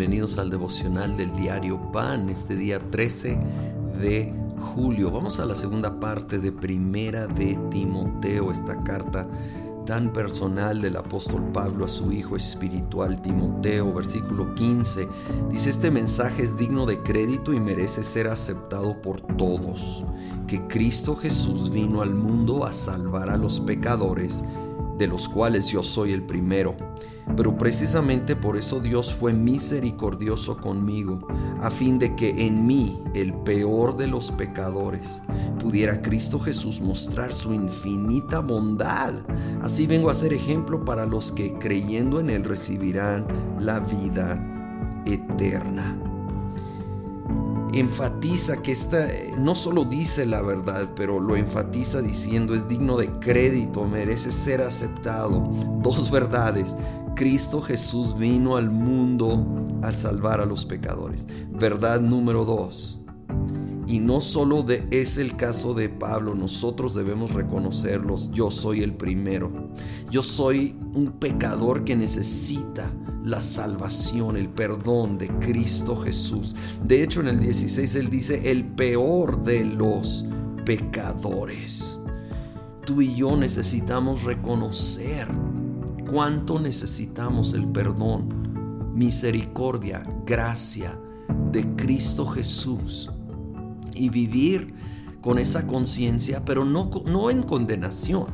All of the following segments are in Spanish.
bienvenidos al devocional del diario Pan, este día 13 de julio. Vamos a la segunda parte de Primera de Timoteo, esta carta tan personal del apóstol Pablo a su hijo espiritual Timoteo, versículo 15. Dice, este mensaje es digno de crédito y merece ser aceptado por todos, que Cristo Jesús vino al mundo a salvar a los pecadores, de los cuales yo soy el primero pero precisamente por eso Dios fue misericordioso conmigo, a fin de que en mí, el peor de los pecadores, pudiera Cristo Jesús mostrar su infinita bondad. Así vengo a ser ejemplo para los que creyendo en Él recibirán la vida eterna enfatiza que esta no solo dice la verdad, pero lo enfatiza diciendo es digno de crédito, merece ser aceptado. Dos verdades. Cristo Jesús vino al mundo al salvar a los pecadores. Verdad número dos. Y no solo de, es el caso de Pablo, nosotros debemos reconocerlos. Yo soy el primero. Yo soy un pecador que necesita la salvación, el perdón de Cristo Jesús. De hecho, en el 16 él dice, el peor de los pecadores. Tú y yo necesitamos reconocer cuánto necesitamos el perdón, misericordia, gracia de Cristo Jesús y vivir con esa conciencia, pero no, en condenación,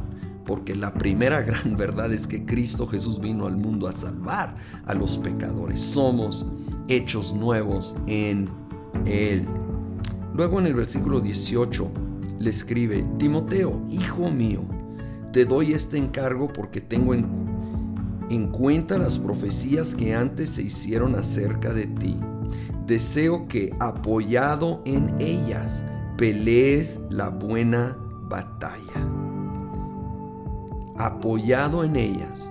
porque la primera gran verdad es que Cristo Jesús vino al mundo a salvar a los pecadores. Somos hechos nuevos en Él. Luego en el versículo 18 le escribe, Timoteo, hijo mío, te doy este encargo porque tengo en en cuenta las profecías que antes se hicieron acerca de ti. Deseo que, apoyado en ellas, pelees la buena batalla. Apoyado en ellas,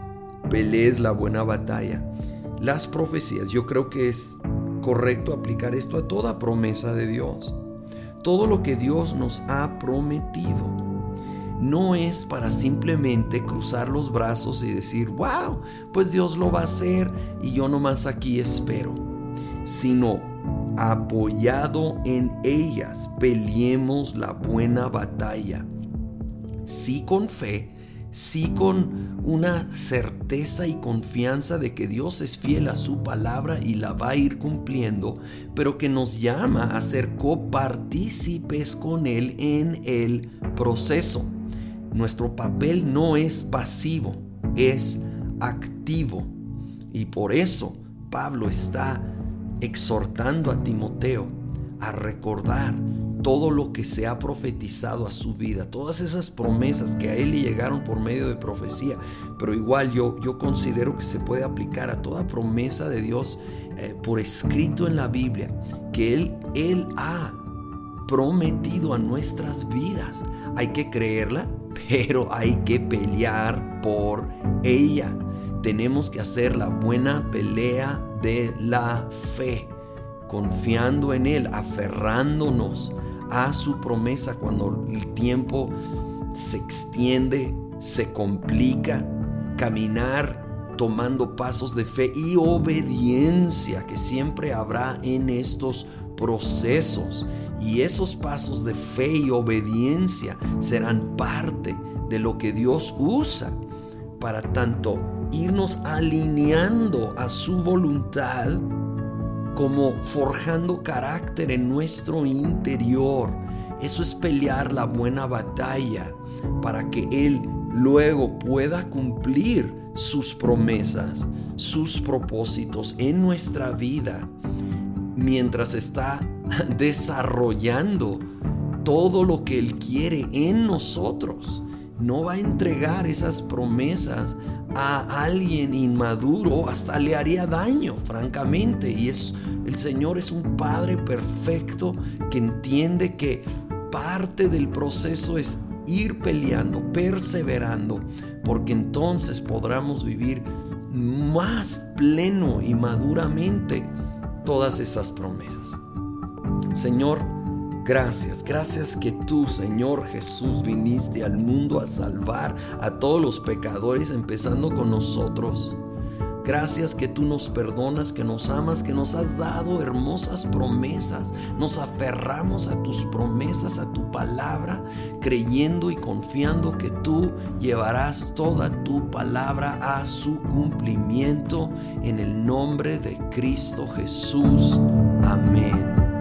pelees la buena batalla. Las profecías, yo creo que es correcto aplicar esto a toda promesa de Dios. Todo lo que Dios nos ha prometido no es para simplemente cruzar los brazos y decir, wow, pues Dios lo va a hacer y yo nomás aquí espero, sino apoyado en ellas, peleemos la buena batalla. Sí con fe, sí con una certeza y confianza de que Dios es fiel a su palabra y la va a ir cumpliendo, pero que nos llama a ser copartícipes con Él en el proceso. Nuestro papel no es pasivo, es activo. Y por eso Pablo está exhortando a Timoteo a recordar todo lo que se ha profetizado a su vida, todas esas promesas que a él le llegaron por medio de profecía, pero igual yo, yo considero que se puede aplicar a toda promesa de Dios eh, por escrito en la Biblia, que él, él ha prometido a nuestras vidas. Hay que creerla, pero hay que pelear por ella. Tenemos que hacer la buena pelea de la fe, confiando en Él, aferrándonos a su promesa cuando el tiempo se extiende, se complica, caminar tomando pasos de fe y obediencia que siempre habrá en estos procesos y esos pasos de fe y obediencia serán parte de lo que Dios usa para tanto irnos alineando a su voluntad como forjando carácter en nuestro interior. Eso es pelear la buena batalla para que Él luego pueda cumplir sus promesas, sus propósitos en nuestra vida mientras está desarrollando todo lo que Él quiere en nosotros. No va a entregar esas promesas a alguien inmaduro, hasta le haría daño, francamente. Y es, el Señor es un Padre perfecto que entiende que parte del proceso es ir peleando, perseverando, porque entonces podremos vivir más pleno y maduramente todas esas promesas. Señor, gracias, gracias que tú, Señor Jesús, viniste al mundo a salvar a todos los pecadores, empezando con nosotros. Gracias que tú nos perdonas, que nos amas, que nos has dado hermosas promesas. Nos aferramos a tus promesas, a tu palabra, creyendo y confiando que tú llevarás toda tu palabra a su cumplimiento en el nombre de Cristo Jesús. Amén.